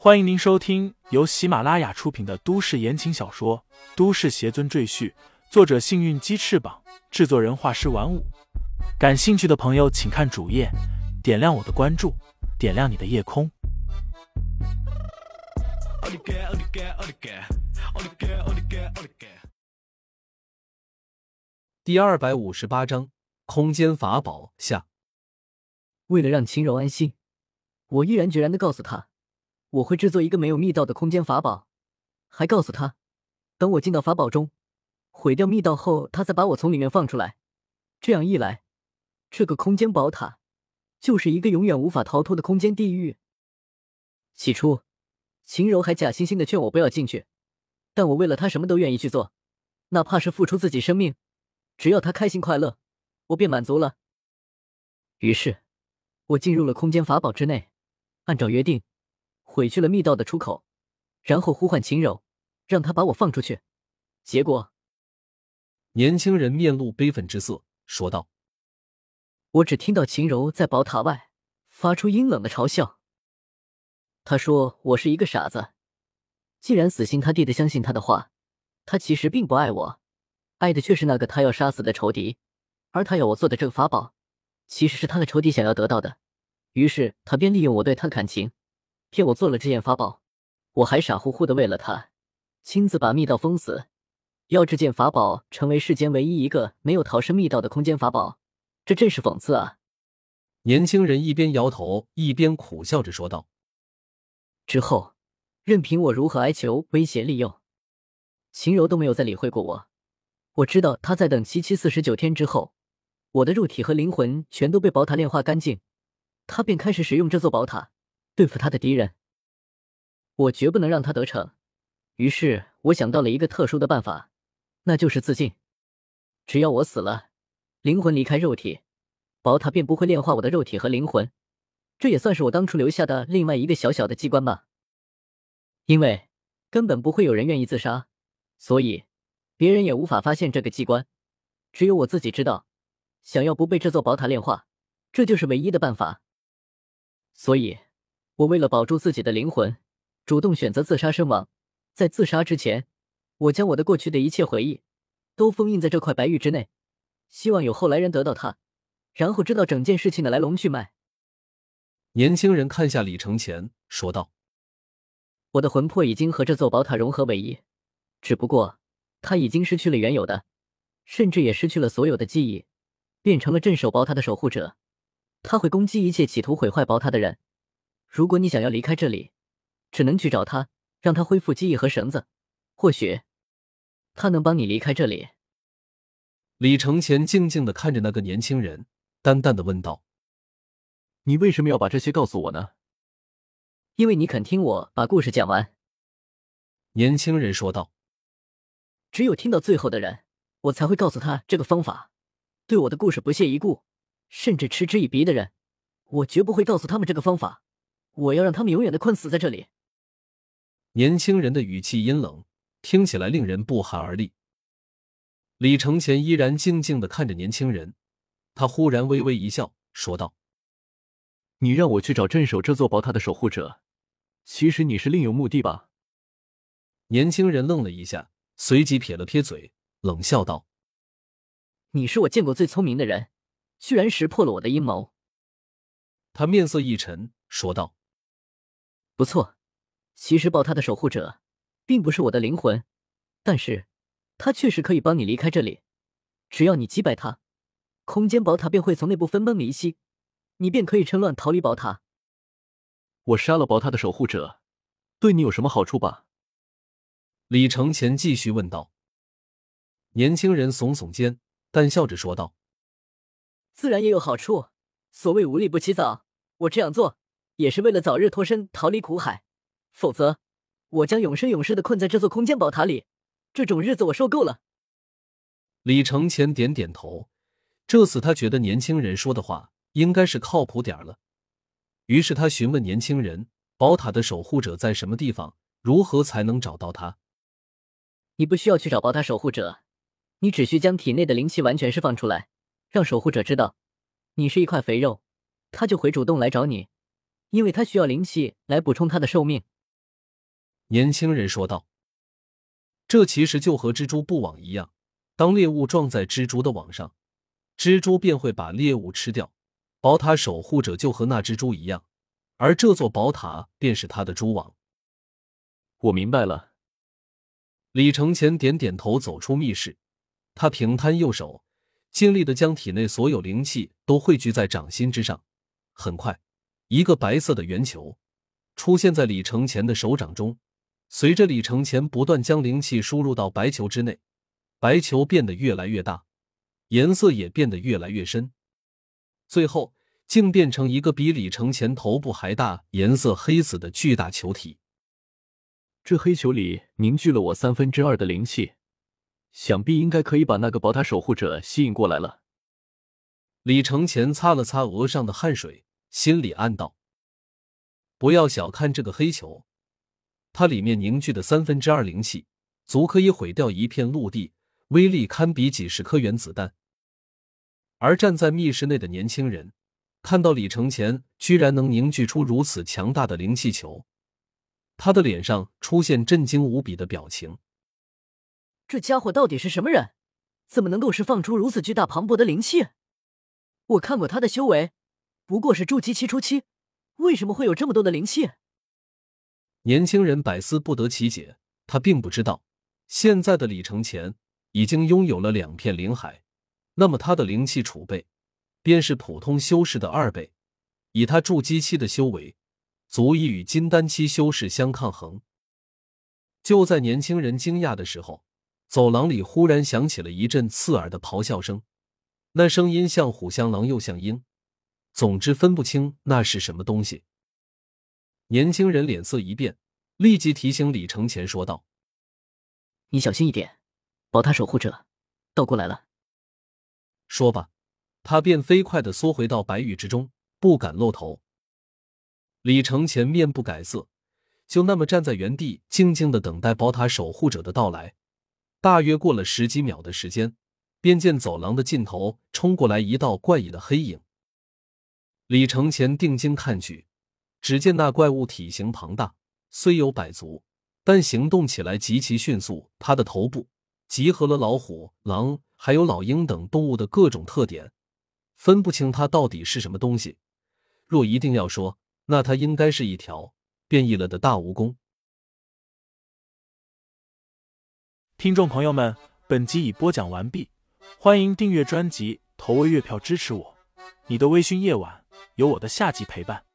欢迎您收听由喜马拉雅出品的都市言情小说《都市邪尊赘婿》，作者：幸运鸡翅膀，制作人：画师玩五。感兴趣的朋友，请看主页，点亮我的关注，点亮你的夜空。第二百五十八章空间法宝下。为了让秦柔安心，我毅然决然的告诉他，我会制作一个没有密道的空间法宝，还告诉他，等我进到法宝中，毁掉密道后，他再把我从里面放出来。这样一来，这个空间宝塔就是一个永远无法逃脱的空间地狱。起初，秦柔还假惺惺的劝我不要进去，但我为了他什么都愿意去做，哪怕是付出自己生命，只要他开心快乐，我便满足了。于是。我进入了空间法宝之内，按照约定，毁去了密道的出口，然后呼唤秦柔，让他把我放出去。结果，年轻人面露悲愤之色，说道：“我只听到秦柔在宝塔外发出阴冷的嘲笑。他说我是一个傻子，既然死心塌地的相信他的话，他其实并不爱我，爱的却是那个他要杀死的仇敌，而他要我做的这个法宝。”其实是他的仇敌想要得到的，于是他便利用我对他的感情，骗我做了这件法宝。我还傻乎乎的为了他，亲自把密道封死，要这件法宝成为世间唯一一个没有逃生密道的空间法宝，这真是讽刺啊！年轻人一边摇头，一边苦笑着说道。之后，任凭我如何哀求、威胁、利诱，秦柔都没有再理会过我。我知道他在等七七四十九天之后。我的肉体和灵魂全都被宝塔炼化干净，他便开始使用这座宝塔对付他的敌人。我绝不能让他得逞，于是我想到了一个特殊的办法，那就是自尽。只要我死了，灵魂离开肉体，宝塔便不会炼化我的肉体和灵魂。这也算是我当初留下的另外一个小小的机关吧。因为根本不会有人愿意自杀，所以别人也无法发现这个机关，只有我自己知道。想要不被这座宝塔炼化，这就是唯一的办法。所以，我为了保住自己的灵魂，主动选择自杀身亡。在自杀之前，我将我的过去的一切回忆都封印在这块白玉之内，希望有后来人得到它，然后知道整件事情的来龙去脉。年轻人看向李承前，说道：“我的魂魄已经和这座宝塔融合为一，只不过他已经失去了原有的，甚至也失去了所有的记忆。”变成了镇守宝塔的守护者，他会攻击一切企图毁坏宝塔的人。如果你想要离开这里，只能去找他，让他恢复记忆和绳子，或许他能帮你离开这里。李承前静静的看着那个年轻人，淡淡的问道：“你为什么要把这些告诉我呢？”“因为你肯听我把故事讲完。”年轻人说道。“只有听到最后的人，我才会告诉他这个方法。”对我的故事不屑一顾，甚至嗤之以鼻的人，我绝不会告诉他们这个方法。我要让他们永远的困死在这里。年轻人的语气阴冷，听起来令人不寒而栗。李承前依然静静的看着年轻人，他忽然微微一笑，说道：“你让我去找镇守这座宝塔的守护者，其实你是另有目的吧？”年轻人愣了一下，随即撇了撇嘴，冷笑道。你是我见过最聪明的人，居然识破了我的阴谋。他面色一沉，说道：“不错，其实宝塔的守护者并不是我的灵魂，但是他确实可以帮你离开这里。只要你击败他，空间宝塔便会从内部分崩离析，你便可以趁乱逃离宝塔。我杀了宝塔的守护者，对你有什么好处吧？”李承前继续问道。年轻人耸耸肩。淡笑着说道：“自然也有好处。所谓无利不起早，我这样做也是为了早日脱身，逃离苦海。否则，我将永生永世的困在这座空间宝塔里。这种日子我受够了。”李承前点点头。这次他觉得年轻人说的话应该是靠谱点了。于是他询问年轻人：“宝塔的守护者在什么地方？如何才能找到他？”你不需要去找宝塔守护者。你只需将体内的灵气完全释放出来，让守护者知道你是一块肥肉，他就会主动来找你，因为他需要灵气来补充他的寿命。年轻人说道：“这其实就和蜘蛛布网一样，当猎物撞在蜘蛛的网上，蜘蛛便会把猎物吃掉。宝塔守护者就和那蜘蛛一样，而这座宝塔便是他的蛛网。”我明白了。李承前点点头，走出密室。他平摊右手，尽力的将体内所有灵气都汇聚在掌心之上。很快，一个白色的圆球出现在李承前的手掌中。随着李承前不断将灵气输入到白球之内，白球变得越来越大，颜色也变得越来越深，最后竟变成一个比李承前头部还大、颜色黑紫的巨大球体。这黑球里凝聚了我三分之二的灵气，想必应该可以把那个宝塔守护者吸引过来了。李承前擦了擦额上的汗水，心里暗道：“不要小看这个黑球。”它里面凝聚的三分之二灵气，足可以毁掉一片陆地，威力堪比几十颗原子弹。而站在密室内的年轻人看到李承前居然能凝聚出如此强大的灵气球，他的脸上出现震惊无比的表情。这家伙到底是什么人？怎么能够释放出如此巨大磅礴的灵气？我看过他的修为，不过是筑基期初期，为什么会有这么多的灵气？年轻人百思不得其解，他并不知道，现在的李承前已经拥有了两片灵海，那么他的灵气储备便是普通修士的二倍。以他筑基期的修为，足以与金丹期修士相抗衡。就在年轻人惊讶的时候，走廊里忽然响起了一阵刺耳的咆哮声，那声音像虎像狼又像鹰，总之分不清那是什么东西。年轻人脸色一变，立即提醒李承前说道：“你小心一点，宝塔守护者倒过来了。”说罢，他便飞快的缩回到白羽之中，不敢露头。李承前面不改色，就那么站在原地，静静的等待宝塔守护者的到来。大约过了十几秒的时间，便见走廊的尽头冲过来一道怪异的黑影。李承前定睛看去。只见那怪物体型庞大，虽有百足，但行动起来极其迅速。它的头部集合了老虎、狼还有老鹰等动物的各种特点，分不清它到底是什么东西。若一定要说，那它应该是一条变异了的大蜈蚣。听众朋友们，本集已播讲完毕，欢迎订阅专辑，投喂月票支持我。你的微醺夜晚，有我的下集陪伴。